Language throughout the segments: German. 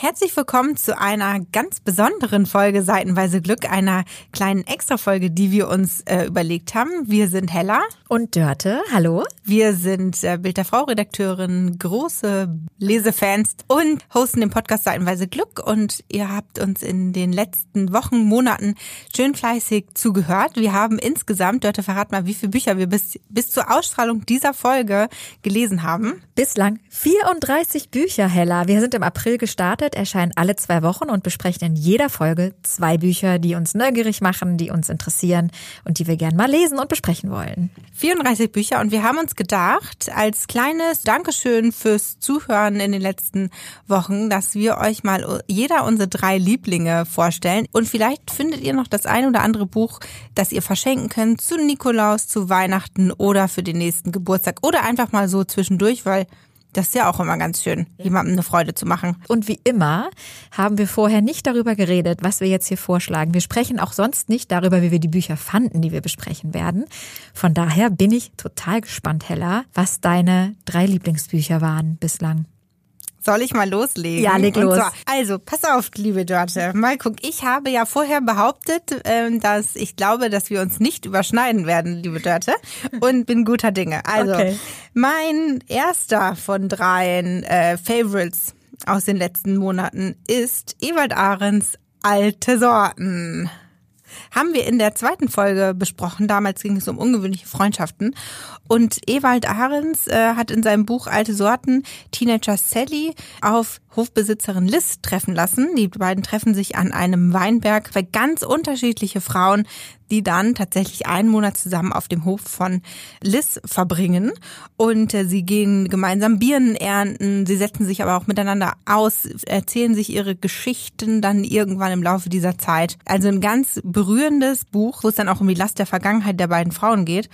Herzlich willkommen zu einer ganz besonderen Folge Seitenweise Glück, einer kleinen Extra-Folge, die wir uns äh, überlegt haben. Wir sind Hella. Und Dörte, hallo. Wir sind äh, Bild der Frau Redakteurin, große Lesefans und hosten den Podcast Seitenweise Glück. Und ihr habt uns in den letzten Wochen, Monaten schön fleißig zugehört. Wir haben insgesamt, Dörte, verrat mal, wie viele Bücher wir bis, bis zur Ausstrahlung dieser Folge gelesen haben. Bislang 34 Bücher, Hella. Wir sind im April gestartet Spirit erscheinen alle zwei Wochen und besprechen in jeder Folge zwei Bücher, die uns neugierig machen, die uns interessieren und die wir gerne mal lesen und besprechen wollen. 34 Bücher und wir haben uns gedacht, als kleines Dankeschön fürs Zuhören in den letzten Wochen, dass wir euch mal jeder unsere drei Lieblinge vorstellen und vielleicht findet ihr noch das ein oder andere Buch, das ihr verschenken könnt zu Nikolaus, zu Weihnachten oder für den nächsten Geburtstag oder einfach mal so zwischendurch, weil das ist ja auch immer ganz schön, jemandem eine Freude zu machen. Und wie immer haben wir vorher nicht darüber geredet, was wir jetzt hier vorschlagen. Wir sprechen auch sonst nicht darüber, wie wir die Bücher fanden, die wir besprechen werden. Von daher bin ich total gespannt, Hella, was deine drei Lieblingsbücher waren bislang. Soll ich mal loslegen? Ja, leg los. Zwar, also, pass auf, liebe Dörte. Mal guck, ich habe ja vorher behauptet, ähm, dass ich glaube, dass wir uns nicht überschneiden werden, liebe Dörte. Und bin guter Dinge. Also, okay. mein erster von dreien äh, Favorites aus den letzten Monaten ist Ewald Ahrens Alte Sorten haben wir in der zweiten Folge besprochen. Damals ging es um ungewöhnliche Freundschaften. Und Ewald Ahrens äh, hat in seinem Buch Alte Sorten Teenager Sally auf Hofbesitzerin Liz treffen lassen. Die beiden treffen sich an einem Weinberg, weil ganz unterschiedliche Frauen, die dann tatsächlich einen Monat zusammen auf dem Hof von Liz verbringen. Und äh, sie gehen gemeinsam Birnen ernten, sie setzen sich aber auch miteinander aus, erzählen sich ihre Geschichten dann irgendwann im Laufe dieser Zeit. Also ein ganz berührendes Buch, wo es dann auch um die Last der Vergangenheit der beiden Frauen geht.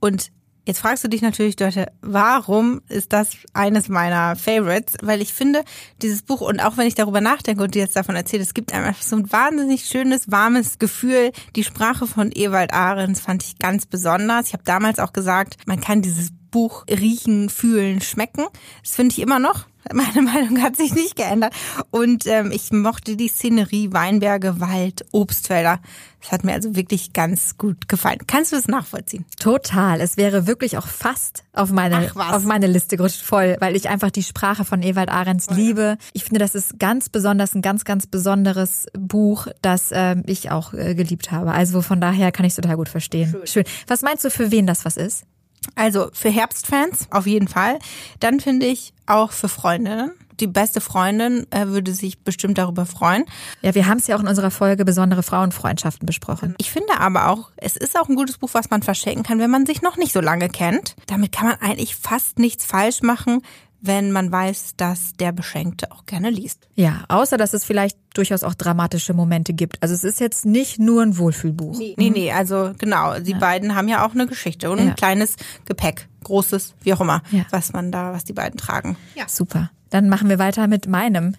Und Jetzt fragst du dich natürlich, Leute, warum ist das eines meiner Favorites? Weil ich finde, dieses Buch, und auch wenn ich darüber nachdenke und dir jetzt davon erzähle, es gibt einfach so ein wahnsinnig schönes, warmes Gefühl. Die Sprache von Ewald Ahrens fand ich ganz besonders. Ich habe damals auch gesagt, man kann dieses Buch riechen, fühlen, schmecken. Das finde ich immer noch. Meine Meinung hat sich nicht geändert. Und ähm, ich mochte die Szenerie, Weinberge, Wald, Obstfelder. Es hat mir also wirklich ganz gut gefallen. Kannst du es nachvollziehen? Total. Es wäre wirklich auch fast auf meine, auf meine Liste gerutscht voll, weil ich einfach die Sprache von Ewald Ahrens voll. liebe. Ich finde, das ist ganz besonders ein ganz, ganz besonderes Buch, das äh, ich auch äh, geliebt habe. Also von daher kann ich es total gut verstehen. Schön. Schön. Was meinst du, für wen das was ist? Also für Herbstfans auf jeden Fall. Dann finde ich auch für Freundinnen. Die beste Freundin äh, würde sich bestimmt darüber freuen. Ja, wir haben es ja auch in unserer Folge besondere Frauenfreundschaften besprochen. Ich finde aber auch, es ist auch ein gutes Buch, was man verschenken kann, wenn man sich noch nicht so lange kennt. Damit kann man eigentlich fast nichts falsch machen, wenn man weiß, dass der Beschenkte auch gerne liest. Ja, außer dass es vielleicht durchaus auch dramatische Momente gibt. Also es ist jetzt nicht nur ein Wohlfühlbuch. Nee, nee, nee also genau, die ja. beiden haben ja auch eine Geschichte und ja. ein kleines Gepäck, großes, wie auch immer, ja. was man da, was die beiden tragen. Ja. Super. Dann machen wir weiter mit meinem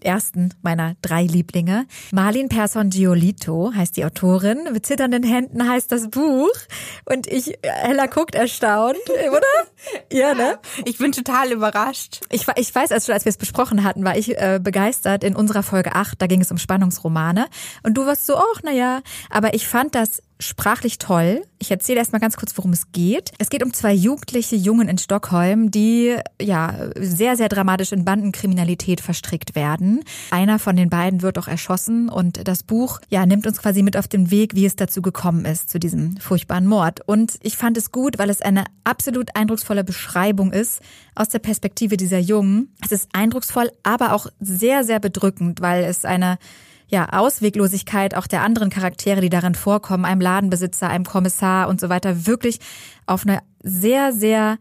ersten meiner drei Lieblinge. Marlin Persson Giolito heißt die Autorin. Mit zitternden Händen heißt das Buch. Und ich, Ella guckt erstaunt, oder? ja, ne? Ich bin total überrascht. Ich, ich weiß, als, als wir es besprochen hatten, war ich äh, begeistert in unserer Folge 8, da ging es um Spannungsromane. Und du warst so, ach, naja. Aber ich fand das sprachlich toll. Ich erzähle erstmal ganz kurz, worum es geht. Es geht um zwei jugendliche Jungen in Stockholm, die ja sehr, sehr dramatisch in Bandenkriminalität verstrickt werden. Einer von den beiden wird auch erschossen und das Buch ja nimmt uns quasi mit auf den Weg, wie es dazu gekommen ist, zu diesem furchtbaren Mord. Und ich fand es gut, weil es eine absolut eindrucksvolle Beschreibung ist aus der Perspektive dieser Jungen. Es ist eindrucksvoll, aber auch sehr, sehr bedrückend, weil es eine ja, Ausweglosigkeit auch der anderen Charaktere, die darin vorkommen, einem Ladenbesitzer, einem Kommissar und so weiter, wirklich auf eine sehr, sehr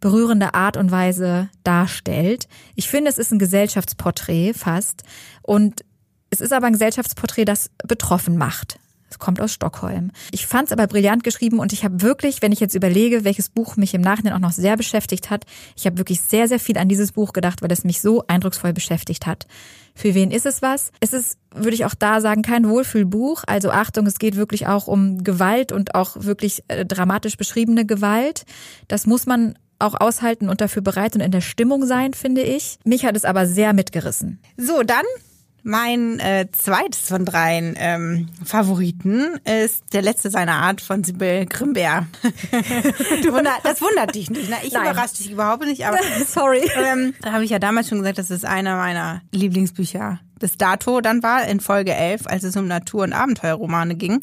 berührende Art und Weise darstellt. Ich finde, es ist ein Gesellschaftsporträt fast und es ist aber ein Gesellschaftsporträt, das betroffen macht. Es kommt aus Stockholm. Ich fand es aber brillant geschrieben und ich habe wirklich, wenn ich jetzt überlege, welches Buch mich im Nachhinein auch noch sehr beschäftigt hat, ich habe wirklich sehr, sehr viel an dieses Buch gedacht, weil es mich so eindrucksvoll beschäftigt hat. Für wen ist es was? Es ist, würde ich auch da sagen, kein Wohlfühlbuch. Also Achtung, es geht wirklich auch um Gewalt und auch wirklich äh, dramatisch beschriebene Gewalt. Das muss man auch aushalten und dafür bereit und in der Stimmung sein, finde ich. Mich hat es aber sehr mitgerissen. So, dann mein äh, zweites von dreien ähm, Favoriten ist der letzte seiner Art von Sibyl Grimbär. das wundert dich nicht, ne? Ich überrasche dich überhaupt nicht, aber sorry. Ähm, da habe ich ja damals schon gesagt, das ist einer meiner Lieblingsbücher bis dato dann war, in Folge 11, als es um Natur- und Abenteuerromane ging.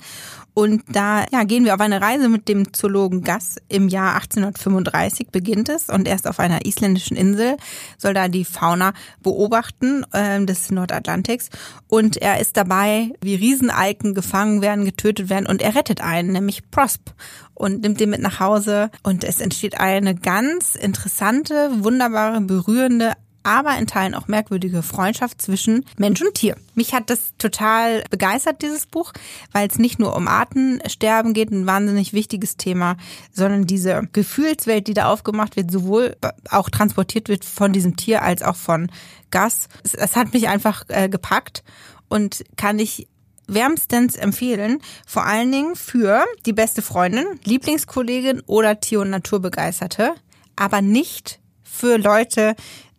Und da ja, gehen wir auf eine Reise mit dem Zoologen Gass. Im Jahr 1835 beginnt es und erst auf einer isländischen Insel soll da die Fauna beobachten äh, des Nordatlantiks. Und er ist dabei, wie Riesenalken gefangen werden, getötet werden und er rettet einen, nämlich Prosp und nimmt den mit nach Hause. Und es entsteht eine ganz interessante, wunderbare, berührende aber in Teilen auch merkwürdige Freundschaft zwischen Mensch und Tier. Mich hat das total begeistert, dieses Buch, weil es nicht nur um Artensterben geht, ein wahnsinnig wichtiges Thema, sondern diese Gefühlswelt, die da aufgemacht wird, sowohl auch transportiert wird von diesem Tier als auch von Gas. Es, es hat mich einfach äh, gepackt und kann ich wärmstens empfehlen, vor allen Dingen für die beste Freundin, Lieblingskollegin oder Tier- und Naturbegeisterte, aber nicht für Leute,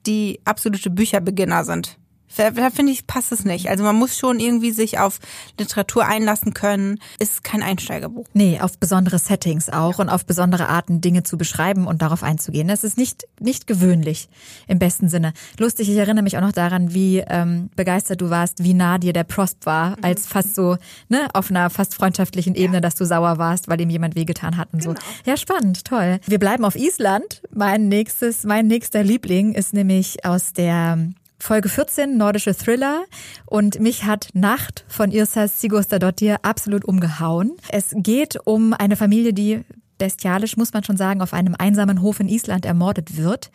die absolute Bücherbeginner sind. Da finde ich, passt es nicht. Also man muss schon irgendwie sich auf Literatur einlassen können. Ist kein Einsteigerbuch. Nee, auf besondere Settings auch und auf besondere Arten Dinge zu beschreiben und darauf einzugehen. Das ist nicht, nicht gewöhnlich im besten Sinne. Lustig, ich erinnere mich auch noch daran, wie ähm, begeistert du warst, wie nah dir der Prosp war, mhm. als fast so, ne, auf einer fast freundschaftlichen Ebene, ja. dass du sauer warst, weil ihm jemand wehgetan hat und genau. so. Ja, spannend, toll. Wir bleiben auf Island. Mein nächstes, mein nächster Liebling ist nämlich aus der Folge 14, nordische Thriller. Und mich hat Nacht von Irsa Sigurstadottir absolut umgehauen. Es geht um eine Familie, die bestialisch, muss man schon sagen, auf einem einsamen Hof in Island ermordet wird.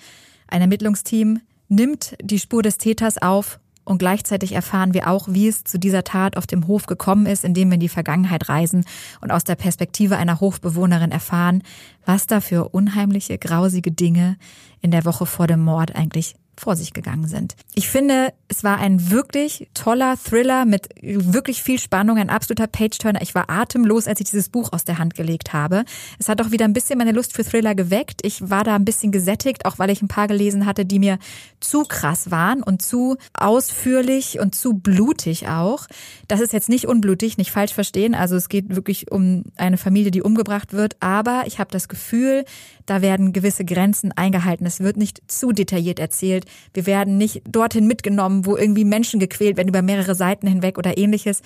Ein Ermittlungsteam nimmt die Spur des Täters auf und gleichzeitig erfahren wir auch, wie es zu dieser Tat auf dem Hof gekommen ist, indem wir in die Vergangenheit reisen und aus der Perspektive einer Hofbewohnerin erfahren, was da für unheimliche, grausige Dinge in der Woche vor dem Mord eigentlich vor sich gegangen sind. Ich finde, es war ein wirklich toller Thriller mit wirklich viel Spannung, ein absoluter Page-Turner. Ich war atemlos, als ich dieses Buch aus der Hand gelegt habe. Es hat auch wieder ein bisschen meine Lust für Thriller geweckt. Ich war da ein bisschen gesättigt, auch weil ich ein paar gelesen hatte, die mir zu krass waren und zu ausführlich und zu blutig auch. Das ist jetzt nicht unblutig, nicht falsch verstehen. Also es geht wirklich um eine Familie, die umgebracht wird. Aber ich habe das Gefühl, da werden gewisse Grenzen eingehalten. Es wird nicht zu detailliert erzählt. Wir werden nicht dorthin mitgenommen, wo irgendwie Menschen gequält werden über mehrere Seiten hinweg oder ähnliches.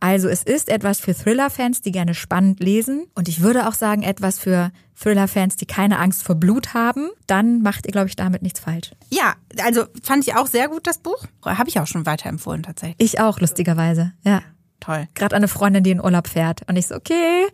Also es ist etwas für Thriller-Fans, die gerne spannend lesen. Und ich würde auch sagen, etwas für Thriller-Fans, die keine Angst vor Blut haben. Dann macht ihr, glaube ich, damit nichts falsch. Ja, also fand ich auch sehr gut, das Buch. Habe ich auch schon weiterempfohlen tatsächlich. Ich auch, lustigerweise, ja. Toll. Gerade eine Freundin, die in Urlaub fährt. Und ich so, okay,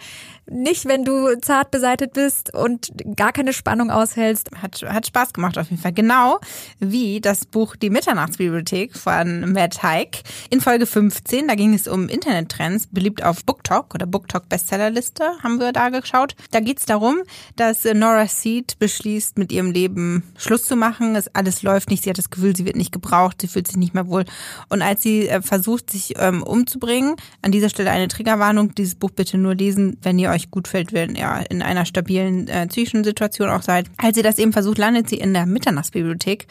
nicht, wenn du zart beseitet bist und gar keine Spannung aushältst. Hat, hat Spaß gemacht auf jeden Fall. Genau wie das Buch Die Mitternachtsbibliothek von Matt Haig. In Folge 15, da ging es um Internettrends, beliebt auf BookTok oder BookTok Bestsellerliste, haben wir da geschaut. Da geht es darum, dass Nora Seed beschließt, mit ihrem Leben Schluss zu machen. Es alles läuft nicht. Sie hat das Gefühl, sie wird nicht gebraucht, sie fühlt sich nicht mehr wohl. Und als sie äh, versucht, sich ähm, umzubringen, an dieser Stelle eine Triggerwarnung, dieses Buch bitte nur lesen, wenn ihr euch gut fällt, wenn ihr in einer stabilen äh, psychischen Situation auch seid. Als sie das eben versucht, landet sie in der Mitternachtsbibliothek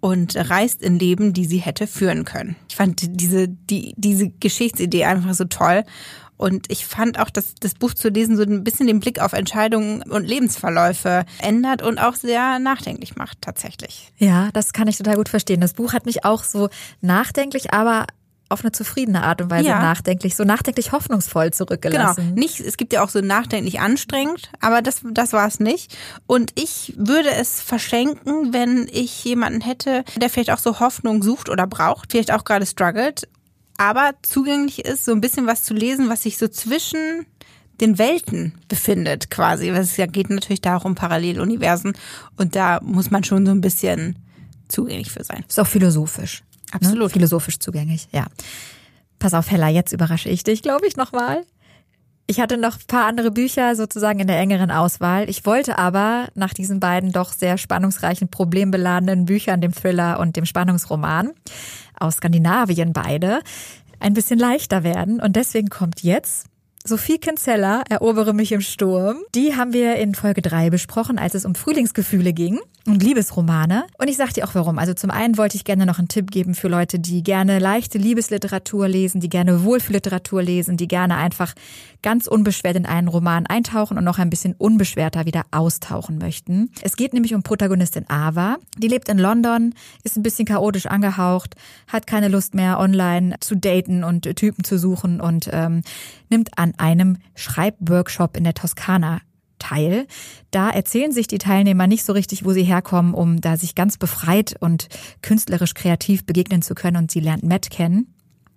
und reist in Leben, die sie hätte führen können. Ich fand diese, die, diese Geschichtsidee einfach so toll. Und ich fand auch, dass das Buch zu lesen so ein bisschen den Blick auf Entscheidungen und Lebensverläufe ändert und auch sehr nachdenklich macht, tatsächlich. Ja, das kann ich total gut verstehen. Das Buch hat mich auch so nachdenklich, aber auf eine zufriedene Art und Weise ja. nachdenklich, so nachdenklich hoffnungsvoll zurückgelassen. Genau. Nicht, es gibt ja auch so nachdenklich anstrengend, aber das, das war es nicht. Und ich würde es verschenken, wenn ich jemanden hätte, der vielleicht auch so Hoffnung sucht oder braucht, vielleicht auch gerade struggelt, aber zugänglich ist, so ein bisschen was zu lesen, was sich so zwischen den Welten befindet quasi. Es ja geht natürlich darum, Paralleluniversen und da muss man schon so ein bisschen zugänglich für sein. Ist auch philosophisch. Absolut. Ne? Philosophisch zugänglich, ja. Pass auf, Hella, jetzt überrasche ich dich, glaube ich, nochmal. Ich hatte noch ein paar andere Bücher sozusagen in der engeren Auswahl. Ich wollte aber nach diesen beiden doch sehr spannungsreichen, problembeladenen Büchern, dem Thriller und dem Spannungsroman aus Skandinavien beide, ein bisschen leichter werden. Und deswegen kommt jetzt Sophie Kinsella, Erobere mich im Sturm. Die haben wir in Folge 3 besprochen, als es um Frühlingsgefühle ging und Liebesromane. Und ich sag dir auch warum. Also zum einen wollte ich gerne noch einen Tipp geben für Leute, die gerne leichte Liebesliteratur lesen, die gerne Wohlfühlliteratur lesen, die gerne einfach ganz unbeschwert in einen Roman eintauchen und noch ein bisschen unbeschwerter wieder austauchen möchten. Es geht nämlich um Protagonistin Ava. Die lebt in London, ist ein bisschen chaotisch angehaucht, hat keine Lust mehr online zu daten und Typen zu suchen und ähm, nimmt an einem Schreibworkshop in der Toskana teil. Da erzählen sich die Teilnehmer nicht so richtig, wo sie herkommen, um da sich ganz befreit und künstlerisch kreativ begegnen zu können. Und sie lernt Matt kennen.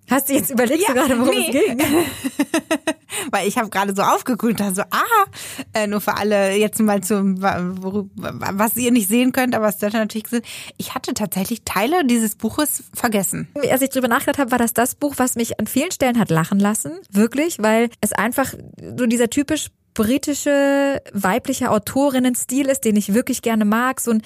Hast du jetzt überlegt ja, gerade, worum nee. es ging? Weil ich habe gerade so aufgeguckt, da so, ah, äh, nur für alle jetzt mal zum, was ihr nicht sehen könnt, aber was da natürlich sind. Ich hatte tatsächlich Teile dieses Buches vergessen. Als ich drüber nachgedacht habe, war das das Buch, was mich an vielen Stellen hat lachen lassen. Wirklich, weil es einfach so dieser typisch britische weibliche Autorinnenstil ist, den ich wirklich gerne mag. So ein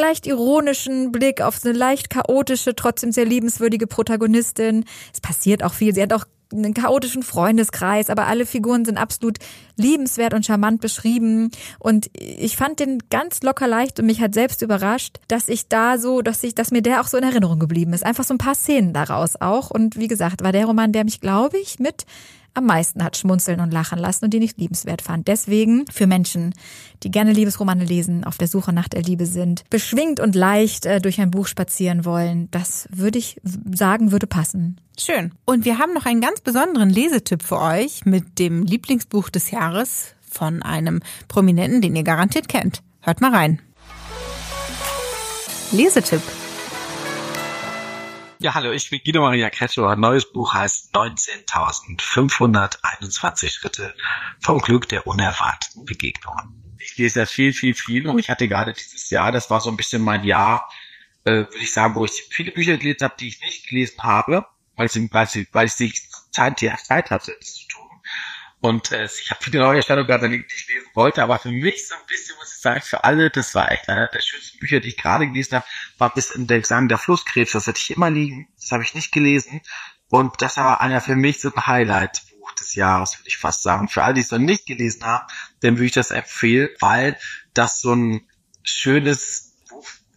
leicht ironischen Blick auf eine leicht chaotische, trotzdem sehr liebenswürdige Protagonistin. Es passiert auch viel. Sie hat auch einen chaotischen Freundeskreis, aber alle Figuren sind absolut liebenswert und charmant beschrieben. Und ich fand den ganz locker leicht und mich hat selbst überrascht, dass ich da so, dass ich, dass mir der auch so in Erinnerung geblieben ist. Einfach so ein paar Szenen daraus auch. Und wie gesagt, war der Roman, der mich, glaube ich, mit am meisten hat schmunzeln und lachen lassen und die nicht liebenswert fand. Deswegen für Menschen, die gerne Liebesromane lesen, auf der Suche nach der Liebe sind, beschwingt und leicht äh, durch ein Buch spazieren wollen, das würde ich sagen, würde passen. Schön. Und wir haben noch einen ganz besonderen Lesetipp für euch mit dem Lieblingsbuch des Jahres von einem Prominenten, den ihr garantiert kennt. Hört mal rein. Lesetipp. Ja, hallo, ich bin Guido Maria Kretschmer. Ein neues Buch heißt 19.521 Schritte vom Glück der unerwarteten Begegnungen. Ich lese ja viel, viel, viel und ich hatte gerade dieses Jahr, das war so ein bisschen mein Jahr, äh, würde ich sagen, wo ich viele Bücher gelesen habe, die ich nicht gelesen habe, weil ich, weil ich, weil ich die Zeit, die Zeit hatte, das. Und äh, ich habe viele neue Erstellungen gerade, die ich lesen wollte, aber für mich so ein bisschen, muss ich sagen, für alle, das war echt einer der schönsten Bücher, die ich gerade gelesen habe, war bis in der Examen der Flusskrebs, das hatte ich immer liegen, das habe ich nicht gelesen. Und das war einer für mich so ein Highlight-Buch des Jahres, würde ich fast sagen. Für alle, die es noch nicht gelesen haben, dem würde ich das empfehlen, weil das so ein schönes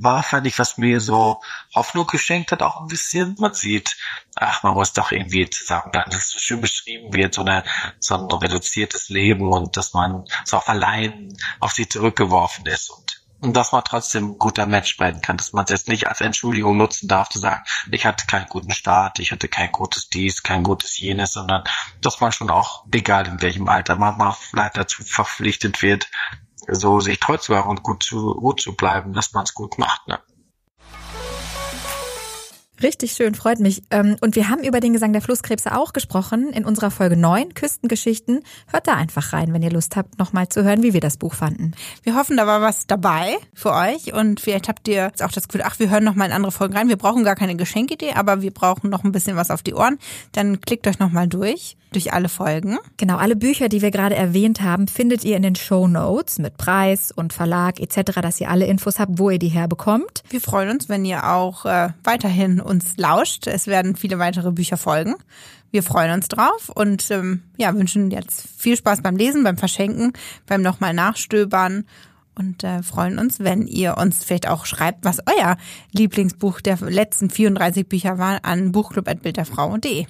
war, fand ich, was mir so Hoffnung geschenkt hat, auch ein bisschen. Man sieht, ach, man muss doch irgendwie sagen, dass es so schön beschrieben wird, so, eine, so ein reduziertes Leben und dass man so auf allein auf sie zurückgeworfen ist und und dass man trotzdem ein guter Mensch bleiben kann, dass man es jetzt nicht als Entschuldigung nutzen darf, zu sagen, ich hatte keinen guten Start, ich hatte kein gutes dies, kein gutes jenes, sondern dass man schon auch, egal in welchem Alter man mal vielleicht dazu verpflichtet wird, so sich treu zu machen und gut zu, gut zu bleiben, dass man es gut macht. Ne? Richtig schön, freut mich. Ähm, und wir haben über den Gesang der Flusskrebse auch gesprochen in unserer Folge 9, Küstengeschichten. Hört da einfach rein, wenn ihr Lust habt, nochmal zu hören, wie wir das Buch fanden. Wir hoffen, da war was dabei für euch und vielleicht habt ihr jetzt auch das Gefühl, ach, wir hören nochmal in andere Folgen rein. Wir brauchen gar keine Geschenkidee, aber wir brauchen noch ein bisschen was auf die Ohren. Dann klickt euch nochmal durch durch alle Folgen. Genau, alle Bücher, die wir gerade erwähnt haben, findet ihr in den Show Notes mit Preis und Verlag etc., dass ihr alle Infos habt, wo ihr die herbekommt. Wir freuen uns, wenn ihr auch äh, weiterhin uns lauscht. Es werden viele weitere Bücher folgen. Wir freuen uns drauf und ähm, ja, wünschen jetzt viel Spaß beim Lesen, beim Verschenken, beim nochmal Nachstöbern und äh, freuen uns, wenn ihr uns vielleicht auch schreibt, was euer Lieblingsbuch der letzten 34 Bücher war an buchclub.bildderfrau.de.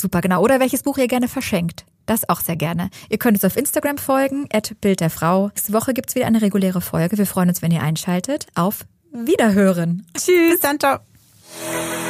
Super, genau. Oder welches Buch ihr gerne verschenkt. Das auch sehr gerne. Ihr könnt uns auf Instagram folgen, at Bild der Frau. Nächste Woche gibt's wieder eine reguläre Folge. Wir freuen uns, wenn ihr einschaltet. Auf Wiederhören. Tschüss. Bis dann, ciao. Thank you.